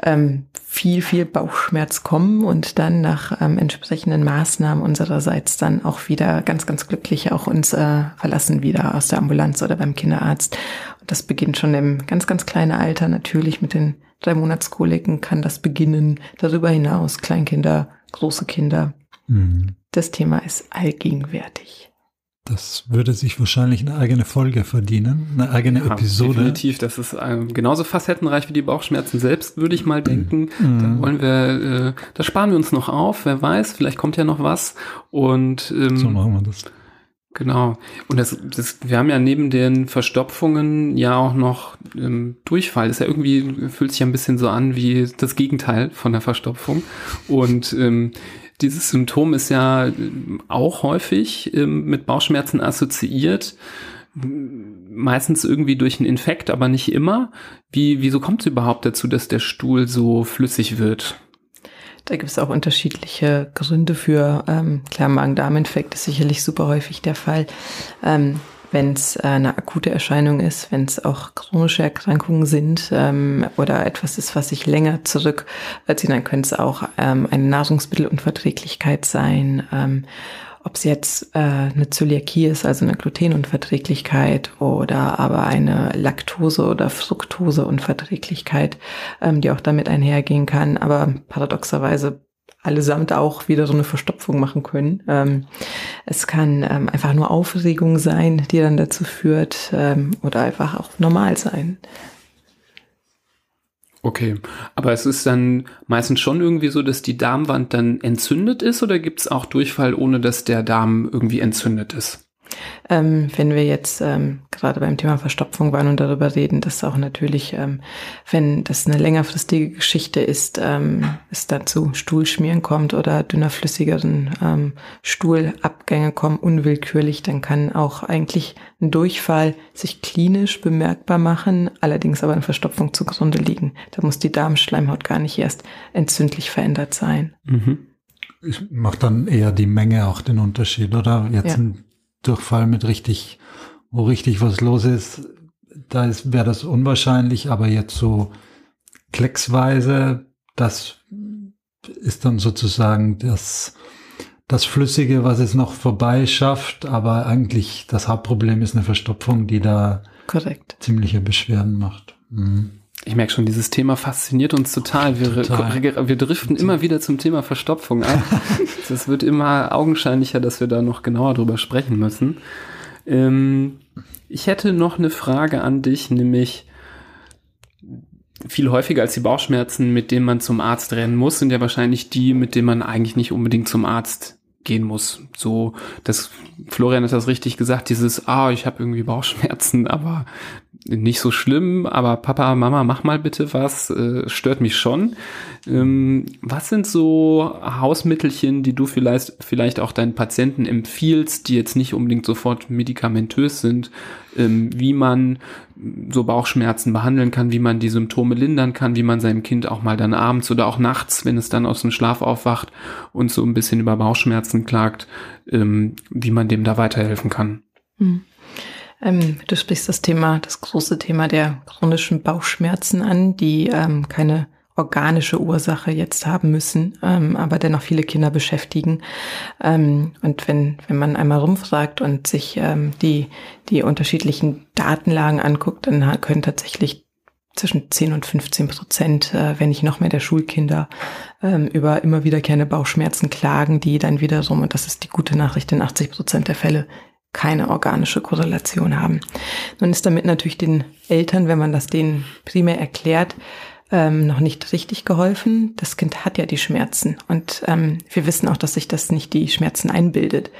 ähm, viel, viel Bauchschmerz kommen und dann nach entsprechenden Maßnahmen unsererseits dann auch wieder ganz, ganz glücklich auch uns äh, verlassen wieder aus der Ambulanz oder beim Kinderarzt. Und das beginnt schon im ganz, ganz kleinen Alter natürlich mit den drei Monatskoliken kann das beginnen. Darüber hinaus Kleinkinder, große Kinder. Mhm. Das Thema ist allgegenwärtig. Das würde sich wahrscheinlich eine eigene Folge verdienen, eine eigene Ja, Episode. Definitiv, das ist ähm, genauso facettenreich wie die Bauchschmerzen selbst, würde ich mal denken. Da wollen wir, äh, das sparen wir uns noch auf, wer weiß, vielleicht kommt ja noch was. Und ähm, So machen wir das. Genau. Und das, das, wir haben ja neben den Verstopfungen ja auch noch ähm, Durchfall. Das ist ja irgendwie, fühlt sich ja ein bisschen so an wie das Gegenteil von der Verstopfung. Und ähm, dieses Symptom ist ja ähm, auch häufig ähm, mit Bauchschmerzen assoziiert. Meistens irgendwie durch einen Infekt, aber nicht immer. Wie, wieso kommt es überhaupt dazu, dass der Stuhl so flüssig wird? Da gibt es auch unterschiedliche Gründe für. Ähm, klar, Magen-Darm-Infekt ist sicherlich super häufig der Fall. Ähm, wenn es äh, eine akute Erscheinung ist, wenn es auch chronische Erkrankungen sind ähm, oder etwas ist, was sich länger zurückzieht, dann könnte es auch ähm, eine Nahrungsmittelunverträglichkeit sein. Ähm, ob es jetzt äh, eine Zöliakie ist, also eine Glutenunverträglichkeit oder aber eine Laktose- oder Fructoseunverträglichkeit, ähm, die auch damit einhergehen kann, aber paradoxerweise allesamt auch wieder so eine Verstopfung machen können. Ähm, es kann ähm, einfach nur Aufregung sein, die dann dazu führt, ähm, oder einfach auch normal sein. Okay, aber es ist dann meistens schon irgendwie so, dass die Darmwand dann entzündet ist oder gibt es auch Durchfall, ohne dass der Darm irgendwie entzündet ist? Ähm, wenn wir jetzt ähm, gerade beim Thema Verstopfung waren und darüber reden, dass auch natürlich, ähm, wenn das eine längerfristige Geschichte ist, ähm, es dazu Stuhlschmieren kommt oder dünner flüssigeren ähm, Stuhlabgänge kommen, unwillkürlich, dann kann auch eigentlich ein Durchfall sich klinisch bemerkbar machen, allerdings aber eine Verstopfung zugrunde liegen. Da muss die Darmschleimhaut gar nicht erst entzündlich verändert sein. Mhm. Ich macht dann eher die Menge auch den Unterschied, oder? Jetzt Ja. ein Durchfall mit richtig, wo richtig was los ist, da ist, wäre das unwahrscheinlich, aber jetzt so klecksweise, das ist dann sozusagen das, das Flüssige, was es noch vorbei schafft, aber eigentlich das Hauptproblem ist eine Verstopfung, die da Korrekt. ziemliche Beschwerden macht. Mhm. Ich merke schon, dieses Thema fasziniert uns total. Wir, Total. wir driften immer wieder zum Thema Verstopfung ab. (laughs) Es wird immer augenscheinlicher, dass wir da noch genauer drüber sprechen müssen. Ähm, ich hätte noch eine Frage an dich, nämlich viel häufiger als die Bauchschmerzen, mit denen man zum Arzt rennen muss, sind ja wahrscheinlich die, mit denen man eigentlich nicht unbedingt zum Arzt gehen muss. So, das Florian hat das richtig gesagt, dieses, ah, ich habe irgendwie Bauchschmerzen, aber nicht so schlimm, aber Papa, Mama, mach mal bitte was, äh, stört mich schon. Ähm, was sind so Hausmittelchen, die du vielleicht, vielleicht auch deinen Patienten empfiehlst, die jetzt nicht unbedingt sofort medikamentös sind, ähm, wie man so Bauchschmerzen behandeln kann, wie man die Symptome lindern kann, wie man seinem Kind auch mal dann abends oder auch nachts, wenn es dann aus dem Schlaf aufwacht und so ein bisschen über Bauchschmerzen klagt, ähm, wie man dem da weiterhelfen kann. Hm. Ähm, du sprichst das Thema, das große Thema der chronischen Bauchschmerzen an, die ähm, keine organische Ursache jetzt haben müssen, ähm, aber dennoch viele Kinder beschäftigen. Ähm, und wenn, wenn man einmal rumfragt und sich ähm, die, die unterschiedlichen Datenlagen anguckt, dann können tatsächlich zwischen 10 und 15 Prozent, äh, wenn nicht noch mehr der Schulkinder, ähm, über immer wiederkehrende Bauchschmerzen klagen, die dann wiederum, und das ist die gute Nachricht, in 80 Prozent der Fälle keine organische Korrelation haben. Nun ist damit natürlich den Eltern, wenn man das denen primär erklärt, ähm, noch nicht richtig geholfen. Das Kind hat ja die Schmerzen und ähm, wir wissen auch, dass sich das nicht die Schmerzen einbildet.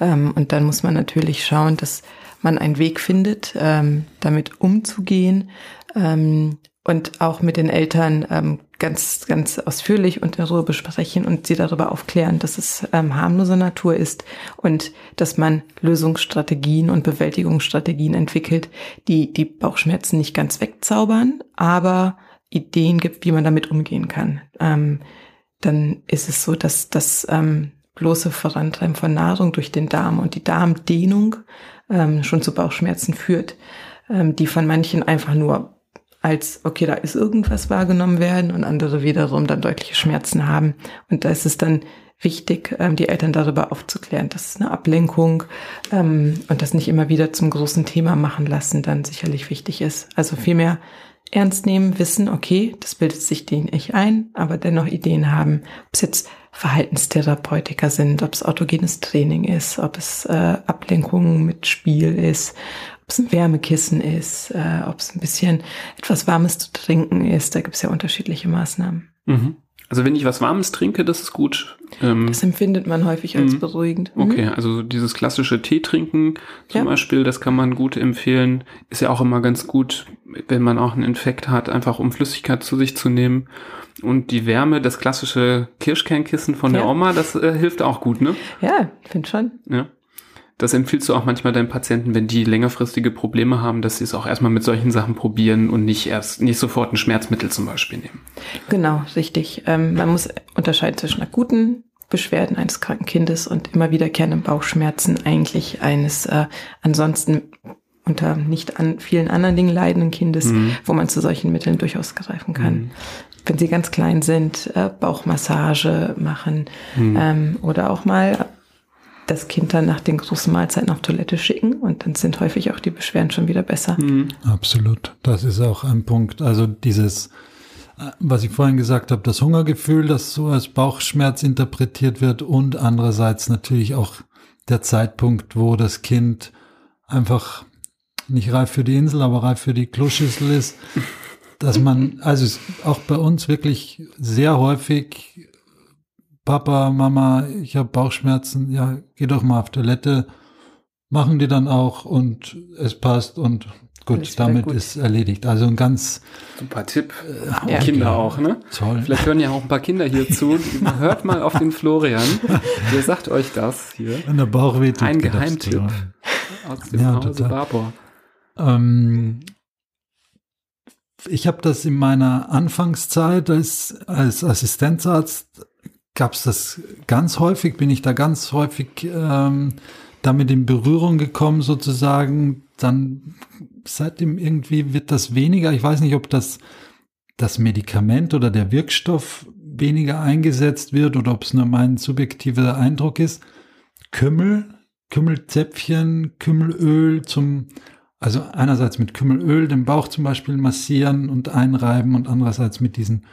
Ähm, und dann muss man natürlich schauen, dass man einen Weg findet, ähm, damit umzugehen ähm, und auch mit den Eltern ähm, ganz, ganz ausführlich und in Ruhe besprechen und sie darüber aufklären, dass es ähm, harmloser Natur ist und dass man Lösungsstrategien und Bewältigungsstrategien entwickelt, die die Bauchschmerzen nicht ganz wegzaubern, aber Ideen gibt, wie man damit umgehen kann. Ähm, dann ist es so, dass das ähm, bloße Vorantreiben von Nahrung durch den Darm und die Darmdehnung ähm, schon zu Bauchschmerzen führt, ähm, die von manchen einfach nur als, okay, da ist irgendwas wahrgenommen werden und andere wiederum dann deutliche Schmerzen haben. Und da ist es dann wichtig, ähm, die Eltern darüber aufzuklären, dass eine Ablenkung ähm, und das nicht immer wieder zum großen Thema machen lassen dann sicherlich wichtig ist. Also vielmehr ernst nehmen, wissen, okay, das bildet sich denen nicht ein, aber dennoch Ideen haben, ob es jetzt Verhaltenstherapeutiker sind, ob es autogenes Training ist, ob es äh, Ablenkung mit Spiel ist, es ein Wärmekissen ist, äh, ob es ein bisschen etwas Warmes zu trinken ist. Da gibt es ja unterschiedliche Maßnahmen. Mhm. Also wenn ich was Warmes trinke, das ist gut. Ähm, das empfindet man häufig als mhm. beruhigend. Mhm. Okay, also dieses klassische Tee trinken zum ja. Beispiel, das kann man gut empfehlen. Ist ja auch immer ganz gut, wenn man auch einen Infekt hat, einfach um Flüssigkeit zu sich zu nehmen. Und die Wärme, das klassische Kirschkernkissen von ja. der Oma, das äh, hilft auch gut, ne? Ja, finde schon. Ja. Das empfiehlst du auch manchmal deinen Patienten, wenn die längerfristige Probleme haben, dass sie es auch erstmal mit solchen Sachen probieren und nicht erst, nicht sofort ein Schmerzmittel zum Beispiel nehmen. Genau, richtig. Ähm, man muss unterscheiden zwischen akuten Beschwerden eines kranken Kindes und immer wiederkehrenden Bauchschmerzen eigentlich eines äh, ansonsten unter nicht an vielen anderen Dingen leidenden Kindes, mhm. wo man zu solchen Mitteln durchaus greifen kann. Mhm. Wenn sie ganz klein sind, äh, Bauchmassage machen mhm. ähm, oder auch mal das Kind dann nach den großen Mahlzeiten auf Toilette schicken und dann sind häufig auch die Beschwerden schon wieder besser. Mhm. Absolut. Das ist auch ein Punkt. Also dieses, äh, was ich vorhin gesagt habe, das Hungergefühl, das so als Bauchschmerz interpretiert wird und andererseits natürlich auch der Zeitpunkt, wo das Kind einfach nicht reif für die Insel, aber reif für die Kloschüssel ist, dass man, also auch bei uns wirklich sehr häufig Papa, Mama, ich habe Bauchschmerzen, ja, geh doch mal auf Toilette. Machen die dann auch und es passt und gut, damit gut. ist erledigt. Also ein ganz super Tipp. Äh, ja. Kinder auch, ne? Toll. Vielleicht hören ja auch ein paar Kinder hier zu. Hört mal auf den Florian. (laughs) Der sagt euch das hier. Wenn der Bauch weht, ein Geheimtipp aus dem ja, Hause total. Barbour. Ähm, ich habe das in meiner Anfangszeit als, als Assistenzarzt gab es das ganz häufig, bin ich da ganz häufig ähm, damit in Berührung gekommen sozusagen. Dann seitdem irgendwie wird das weniger. Ich weiß nicht, ob das das Medikament oder der Wirkstoff weniger eingesetzt wird oder ob es nur mein subjektiver Eindruck ist. Kümmel, Kümmelzäpfchen, Kümmelöl zum, also einerseits mit Kümmelöl den Bauch zum Beispiel massieren und einreiben und andererseits mit diesen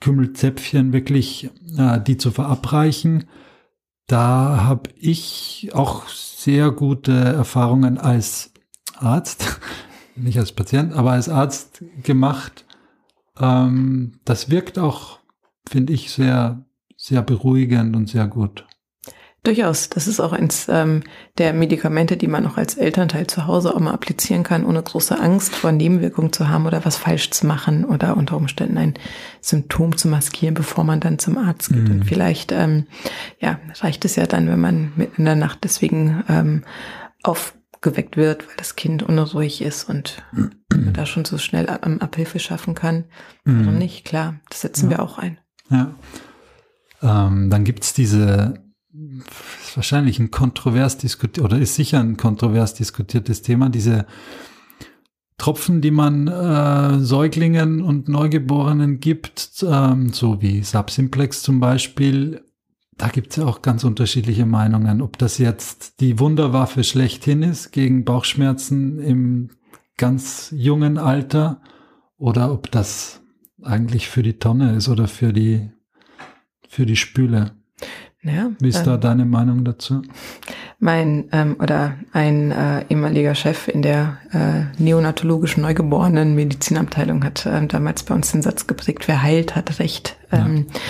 Kümmelzäpfchen wirklich äh, die zu verabreichen. Da habe ich auch sehr gute Erfahrungen als Arzt, (laughs) nicht als Patient, aber als Arzt gemacht. Ähm, das wirkt auch, finde ich, sehr, sehr beruhigend und sehr gut. Durchaus. Das ist auch eins ähm, der Medikamente, die man auch als Elternteil zu Hause auch mal applizieren kann, ohne große Angst vor Nebenwirkungen zu haben oder was falsch zu machen oder unter Umständen ein Symptom zu maskieren, bevor man dann zum Arzt geht. Mhm. Und vielleicht ähm, ja, reicht es ja dann, wenn man mitten in der Nacht deswegen ähm, aufgeweckt wird, weil das Kind unruhig ist und man da schon so schnell ähm, Abhilfe schaffen kann. Mhm. Warum nicht? Klar, das setzen ja. wir auch ein. Ja. Ähm, dann gibt's diese ist wahrscheinlich ein kontrovers diskutiert oder ist sicher ein kontrovers diskutiertes Thema, diese Tropfen, die man äh, Säuglingen und Neugeborenen gibt, ähm, so wie Subsimplex zum Beispiel, da gibt es ja auch ganz unterschiedliche Meinungen, ob das jetzt die Wunderwaffe schlechthin ist gegen Bauchschmerzen im ganz jungen Alter oder ob das eigentlich für die Tonne ist oder für die, für die Spüle. Ja, Wie ist ähm, da deine Meinung dazu? Mein ähm, oder ein äh, ehemaliger Chef in der äh, neonatologischen Neugeborenen Medizinabteilung hat äh, damals bei uns den Satz geprägt, wer heilt, hat Recht. Ähm, ja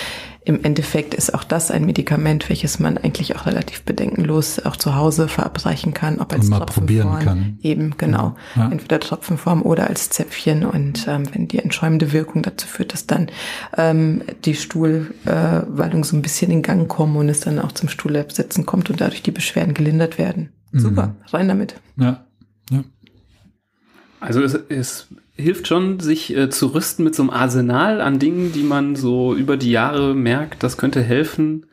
im Endeffekt ist auch das ein Medikament, welches man eigentlich auch relativ bedenkenlos auch zu Hause verabreichen kann, ob als Tropfenform. Kann. Eben, genau. Ja. Entweder Tropfenform oder als Zäpfchen. Und ähm, wenn die entschäumende Wirkung dazu führt, dass dann ähm, die Stuhlwallung äh, so ein bisschen in Gang kommt und es dann auch zum Stuhlabsetzen kommt und dadurch die Beschwerden gelindert werden. Mhm. Super, rein damit. Ja. ja. Also es ist hilft schon, sich äh, zu rüsten mit so einem Arsenal an Dingen, die man so über die Jahre merkt, das könnte helfen.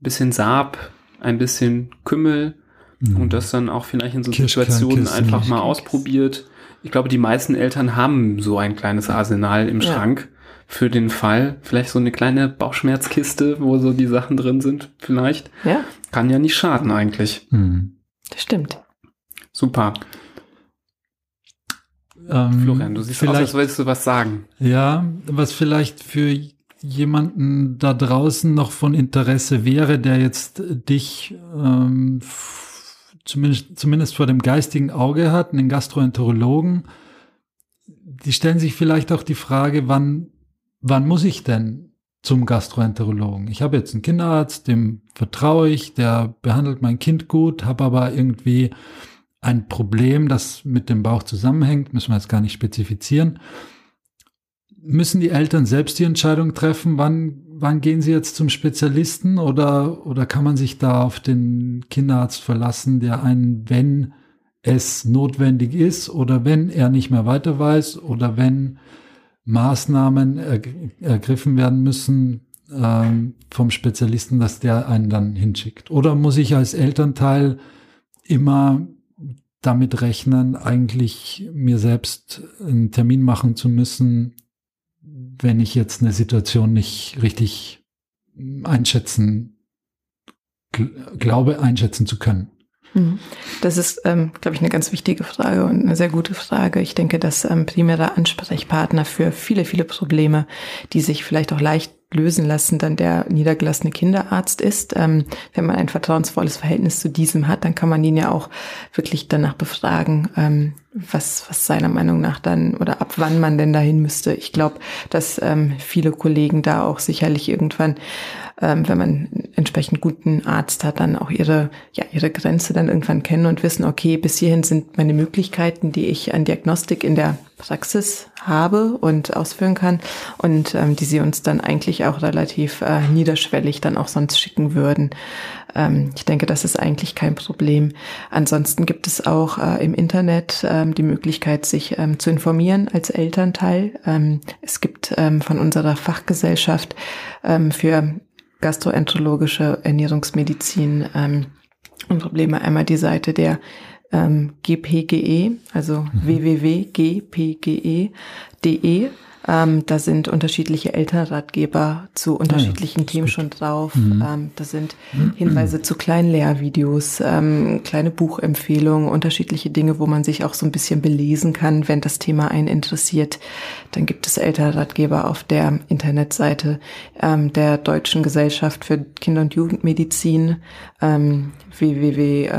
Ein bisschen Saab, ein bisschen Kümmel mhm. und das dann auch vielleicht in so Situationen einfach mal ausprobiert. Ich glaube, die meisten Eltern haben so ein kleines Arsenal im ja. Schrank für den Fall. Vielleicht so eine kleine Bauchschmerzkiste, wo so die Sachen drin sind, vielleicht. Ja. Kann ja nicht schaden eigentlich. Mhm. Das stimmt. Super. Ähm, Florian, du siehst aus, als wolltest du was sagen. Ja, was vielleicht für jemanden da draußen noch von Interesse wäre, der jetzt dich ähm, zumindest, zumindest vor dem geistigen Auge hat, einen Gastroenterologen, die stellen sich vielleicht auch die Frage, wann, wann muss ich denn zum Gastroenterologen? Ich habe jetzt einen Kinderarzt, dem vertraue ich, der behandelt mein Kind gut, habe aber irgendwie ein Problem, das mit dem Bauch zusammenhängt, müssen wir jetzt gar nicht spezifizieren. Müssen die Eltern selbst die Entscheidung treffen, wann, wann gehen sie jetzt zum Spezialisten oder, oder kann man sich da auf den Kinderarzt verlassen, der einen, wenn es notwendig ist oder wenn er nicht mehr weiter weiß oder wenn Maßnahmen ergriffen werden müssen ähm, vom Spezialisten, dass der einen dann hinschickt? Oder muss ich als Elternteil immer damit rechnen, eigentlich mir selbst einen Termin machen zu müssen, wenn ich jetzt eine Situation nicht richtig einschätzen, glaube einschätzen zu können. Mhm. Das ist, ähm, glaube ich, eine ganz wichtige Frage und eine sehr gute Frage. Ich denke, dass ähm, primärer Ansprechpartner für viele, viele Probleme, die sich vielleicht auch leicht lösen lassen, dann der niedergelassene Kinderarzt ist. Ähm, wenn man ein vertrauensvolles Verhältnis zu diesem hat, dann kann man ihn ja auch wirklich danach befragen, ähm, was, was seiner Meinung nach dann oder ab wann man denn dahin müsste. Ich glaube, dass ähm, viele Kollegen da auch sicherlich irgendwann, ähm, wenn man entsprechend guten Arzt hat, dann auch ihre, ja, ihre Grenze dann irgendwann kennen und wissen, okay, bis hierhin sind meine Möglichkeiten, die ich an Diagnostik in der Praxis habe und ausführen kann und ähm, die sie uns dann eigentlich auch relativ äh, niederschwellig dann auch sonst schicken würden. Ähm, ich denke, das ist eigentlich kein Problem. Ansonsten gibt es auch äh, im Internet ähm, die Möglichkeit, sich ähm, zu informieren als Elternteil. Ähm, es gibt ähm, von unserer Fachgesellschaft ähm, für gastroenterologische Ernährungsmedizin und Probleme einmal die Seite der GPGE, also mhm. www.gpge.de. Ähm, da sind unterschiedliche Elternratgeber zu unterschiedlichen ja, Themen schon drauf. Mhm. Ähm, da sind Hinweise zu kleinen Lehrvideos, ähm, kleine Buchempfehlungen, unterschiedliche Dinge, wo man sich auch so ein bisschen belesen kann, wenn das Thema einen interessiert. Dann gibt es Elternratgeber auf der Internetseite ähm, der Deutschen Gesellschaft für Kinder- und Jugendmedizin, ähm, www.dgkj.de.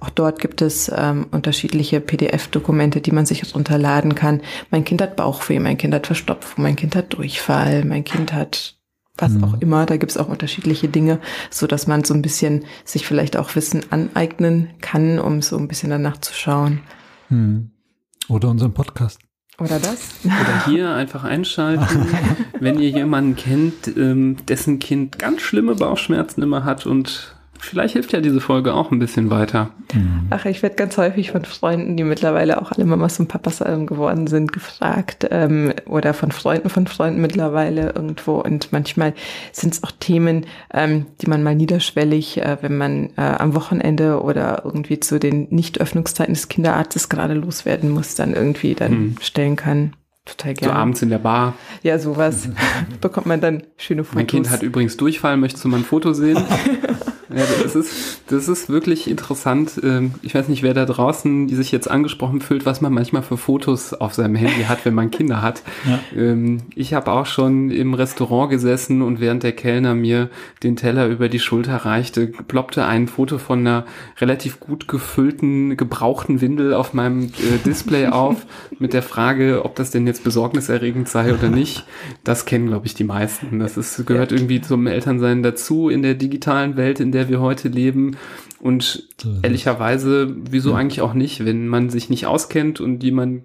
Auch dort gibt es ähm, unterschiedliche PDF-Dokumente, die man sich runterladen kann. Mein Kind hat Bauchweh, mein Kind hat Verstopfung, mein Kind hat Durchfall, mein Kind hat was mhm. auch immer. Da gibt's auch unterschiedliche Dinge, so dass man so ein bisschen sich vielleicht auch Wissen aneignen kann, um so ein bisschen danach zu schauen. Mhm. Oder unseren Podcast. Oder das? Oder hier einfach einschalten, (laughs) wenn ihr jemanden kennt, ähm, dessen Kind ganz schlimme Bauchschmerzen immer hat und vielleicht hilft ja diese Folge auch ein bisschen weiter. Mhm. Ach, ich werde ganz häufig von Freunden, die mittlerweile auch alle Mamas und Papas geworden sind, gefragt ähm, oder von Freunden von Freunden mittlerweile irgendwo. Und manchmal sind es auch Themen, ähm, die man mal niederschwellig, äh, wenn man äh, am Wochenende oder irgendwie zu den Nichtöffnungszeiten des Kinderarztes gerade loswerden muss, dann irgendwie dann mhm. stellen kann. Total gerne. So abends in der Bar. Ja, sowas. (laughs) Bekommt man dann schöne Fotos. Mein Kind hat übrigens Durchfall. Möchtest du mal ein Foto sehen? (laughs) Ja, das ist, das ist wirklich interessant. Ähm, ich weiß nicht, wer da draußen, die sich jetzt angesprochen fühlt, was man manchmal für Fotos auf seinem Handy hat, wenn man Kinder hat. Ja. Ähm, ich habe auch schon im Restaurant gesessen und während der Kellner mir den Teller über die Schulter reichte, ploppte ein Foto von einer relativ gut gefüllten, gebrauchten Windel auf meinem äh, Display (laughs) auf mit der Frage, ob das denn jetzt besorgniserregend sei oder nicht. Das kennen, glaube ich, die meisten. Das ist, gehört irgendwie zum Elternsein dazu in der digitalen Welt, in der wir heute leben. Und ehrlicherweise, wieso ja. eigentlich auch nicht, wenn man sich nicht auskennt und jemand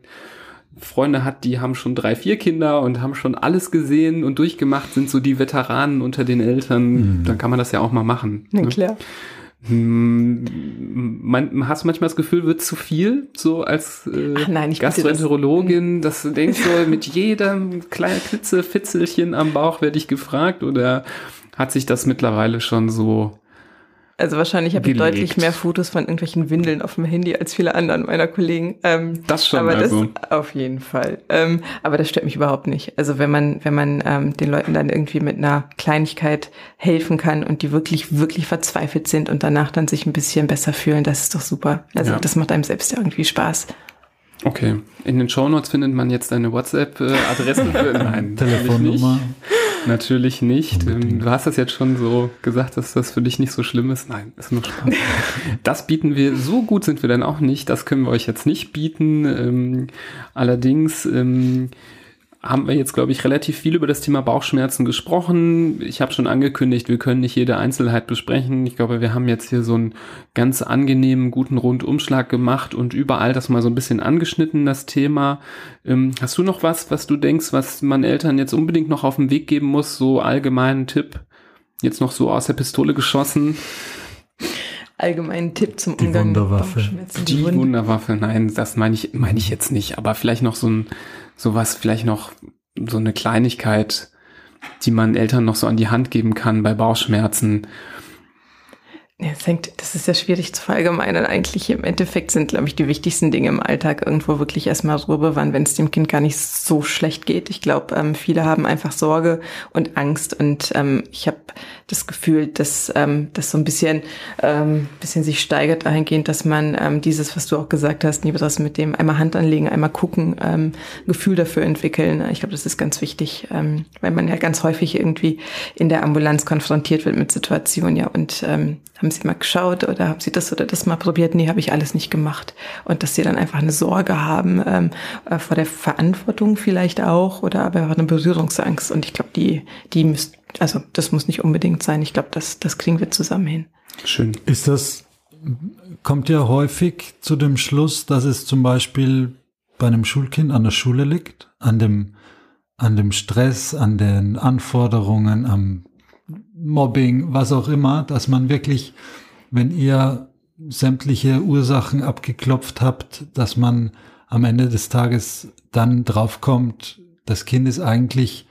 Freunde hat, die haben schon drei, vier Kinder und haben schon alles gesehen und durchgemacht, sind so die Veteranen unter den Eltern, mhm. dann kann man das ja auch mal machen. Na ne? klar. Hm, man, hast du manchmal das Gefühl, wird zu viel, so als äh, Ach nein, Gastroenterologin, das, dass du denkst, so mit jedem kleinen Klitzefitzelchen am Bauch werde ich gefragt oder hat sich das mittlerweile schon so also wahrscheinlich habe ich deutlich mehr Fotos von irgendwelchen Windeln auf dem Handy als viele anderen meiner Kollegen. Ähm, das schon, aber also. das auf jeden Fall. Ähm, aber das stört mich überhaupt nicht. Also wenn man, wenn man ähm, den Leuten dann irgendwie mit einer Kleinigkeit helfen kann und die wirklich, wirklich verzweifelt sind und danach dann sich ein bisschen besser fühlen, das ist doch super. Also ja. das macht einem selbst ja irgendwie Spaß. Okay. In den Shownotes findet man jetzt deine WhatsApp-Adresse. (laughs) Nein, Telefonnummer. Natürlich nicht. Ähm, du hast das jetzt schon so gesagt, dass das für dich nicht so schlimm ist. Nein, ist nur Spaß. (laughs) Das bieten wir, so gut sind wir dann auch nicht. Das können wir euch jetzt nicht bieten. Ähm, allerdings ähm, haben wir jetzt, glaube ich, relativ viel über das Thema Bauchschmerzen gesprochen. Ich habe schon angekündigt, wir können nicht jede Einzelheit besprechen. Ich glaube, wir haben jetzt hier so einen ganz angenehmen, guten Rundumschlag gemacht und überall das mal so ein bisschen angeschnitten, das Thema. Ähm, hast du noch was, was du denkst, was man Eltern jetzt unbedingt noch auf den Weg geben muss? So allgemeinen Tipp, jetzt noch so aus der Pistole geschossen? allgemeinen Tipp zum die Umgang Wunderwaffe. mit Bauchschmerzen. Die, die Wunderwaffe, nein, das meine ich, meine ich jetzt nicht, aber vielleicht noch so ein sowas vielleicht noch so eine Kleinigkeit, die man Eltern noch so an die Hand geben kann bei Bauchschmerzen das ist ja schwierig zu verallgemeinern. Eigentlich im Endeffekt sind, glaube ich, die wichtigsten Dinge im Alltag irgendwo wirklich erstmal Ruhe bewahren, wenn es dem Kind gar nicht so schlecht geht. Ich glaube, ähm, viele haben einfach Sorge und Angst und ähm, ich habe das Gefühl, dass ähm, das so ein bisschen, ähm, bisschen sich steigert dahingehend, dass man ähm, dieses, was du auch gesagt hast, lieber das mit dem einmal Hand anlegen, einmal gucken, ähm, Gefühl dafür entwickeln. Ich glaube, das ist ganz wichtig, ähm, weil man ja ganz häufig irgendwie in der Ambulanz konfrontiert wird mit Situationen, ja, und ähm, haben Sie mal geschaut oder haben Sie das oder das mal probiert? Nee, habe ich alles nicht gemacht. Und dass Sie dann einfach eine Sorge haben ähm, äh, vor der Verantwortung vielleicht auch oder aber eine Berührungsangst. Und ich glaube, die, die müsst, also das muss nicht unbedingt sein. Ich glaube, das, das kriegen wir zusammen hin. Schön. Ist das, kommt ja häufig zu dem Schluss, dass es zum Beispiel bei einem Schulkind an der Schule liegt, an dem, an dem Stress, an den Anforderungen, am Mobbing, was auch immer, dass man wirklich, wenn ihr sämtliche Ursachen abgeklopft habt, dass man am Ende des Tages dann draufkommt, das Kind ist eigentlich,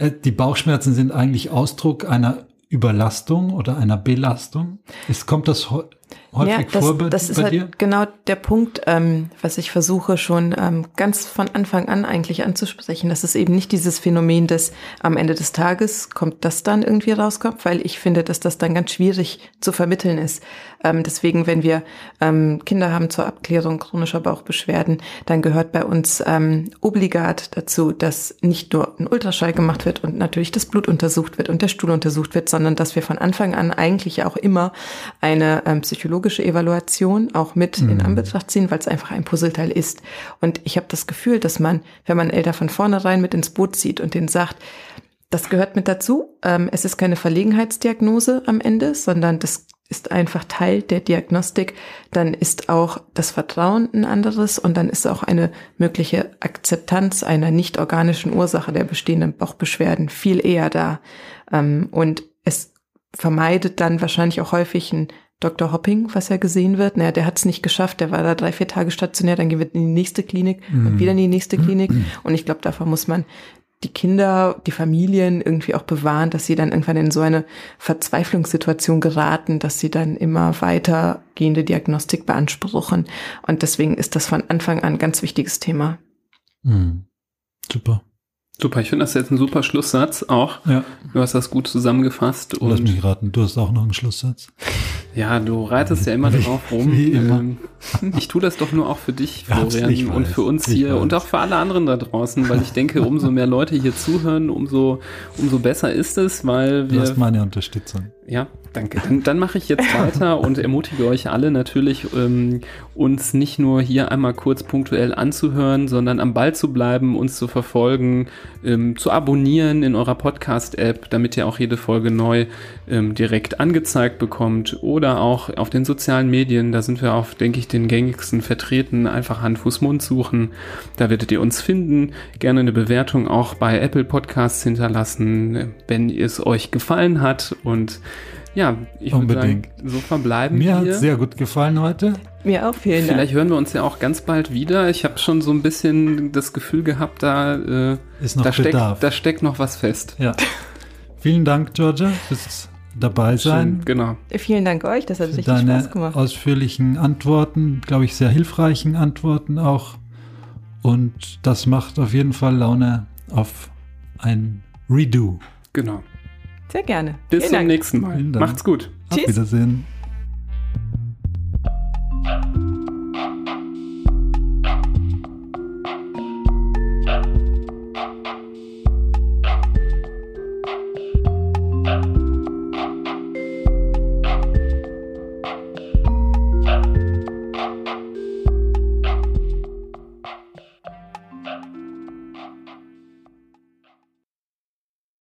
die Bauchschmerzen sind eigentlich Ausdruck einer Überlastung oder einer Belastung. Es kommt das häufig ja, das, vor bei, das ist halt dir? genau der Punkt, ähm, was ich versuche schon ähm, ganz von Anfang an eigentlich anzusprechen. Das ist eben nicht dieses Phänomen, dass am Ende des Tages kommt das dann irgendwie rauskommt, weil ich finde, dass das dann ganz schwierig zu vermitteln ist. Ähm, deswegen, wenn wir ähm, Kinder haben zur Abklärung chronischer Bauchbeschwerden, dann gehört bei uns ähm, obligat dazu, dass nicht nur ein Ultraschall gemacht wird und natürlich das Blut untersucht wird und der Stuhl untersucht wird, sondern dass wir von Anfang an eigentlich auch immer eine ähm, psychologische Evaluation auch mit mhm. in Anbetracht ziehen, weil es einfach ein Puzzleteil ist. Und ich habe das Gefühl, dass man, wenn man Eltern von vornherein mit ins Boot zieht und denen sagt, das gehört mit dazu. Ähm, es ist keine Verlegenheitsdiagnose am Ende, sondern das ist einfach Teil der Diagnostik, dann ist auch das Vertrauen ein anderes und dann ist auch eine mögliche Akzeptanz einer nicht organischen Ursache der bestehenden Bauchbeschwerden viel eher da. Ähm, und es vermeidet dann wahrscheinlich auch häufig ein Dr. Hopping, was ja gesehen wird. Naja, der hat es nicht geschafft, der war da drei, vier Tage stationär, dann gehen wir in die nächste Klinik mm. und wieder in die nächste Klinik. Und ich glaube, davor muss man die Kinder, die Familien irgendwie auch bewahren, dass sie dann irgendwann in so eine Verzweiflungssituation geraten, dass sie dann immer weitergehende Diagnostik beanspruchen. Und deswegen ist das von Anfang an ein ganz wichtiges Thema. Mhm. Super. Super, ich finde das jetzt ein super Schlusssatz auch. Ja. Du hast das gut zusammengefasst. Lass mich raten, du hast auch noch einen Schlusssatz. Ja, du reitest ja immer drauf rum. Wie immer. Ähm, ich tue das doch nur auch für dich, Florian, und für uns hier und auch für alle anderen da draußen, weil ich denke, umso mehr Leute hier zuhören, umso, umso besser ist es, weil wir. Du hast meine Unterstützung. Ja, danke. Dann, dann mache ich jetzt weiter und ermutige euch alle natürlich, ähm, uns nicht nur hier einmal kurz punktuell anzuhören, sondern am Ball zu bleiben, uns zu verfolgen, ähm, zu abonnieren in eurer Podcast-App, damit ihr auch jede Folge neu ähm, direkt angezeigt bekommt oder auch auf den sozialen Medien. Da sind wir auf, denke ich, den gängigsten vertreten. Einfach Hand, Fuß, Mund suchen. Da werdet ihr uns finden. Gerne eine Bewertung auch bei Apple Podcasts hinterlassen, wenn es euch gefallen hat und ja, ich würde sagen, so verbleiben. Mir hat sehr gut gefallen heute. Mir auch, vielen Dank. Vielleicht hören wir uns ja auch ganz bald wieder. Ich habe schon so ein bisschen das Gefühl gehabt, da, äh, Ist noch da, steckt, da steckt noch was fest. Ja. vielen Dank, Georgia, fürs dabei sein. Schön, genau. Vielen Dank euch, das hat sich deine Spaß gemacht. Ausführlichen Antworten, glaube ich, sehr hilfreichen Antworten auch. Und das macht auf jeden Fall Laune auf ein Redo. Genau. Sehr gerne. Bis Vielen zum Dank. nächsten Mal. Macht's gut. Auf Tschüss. Wiedersehen.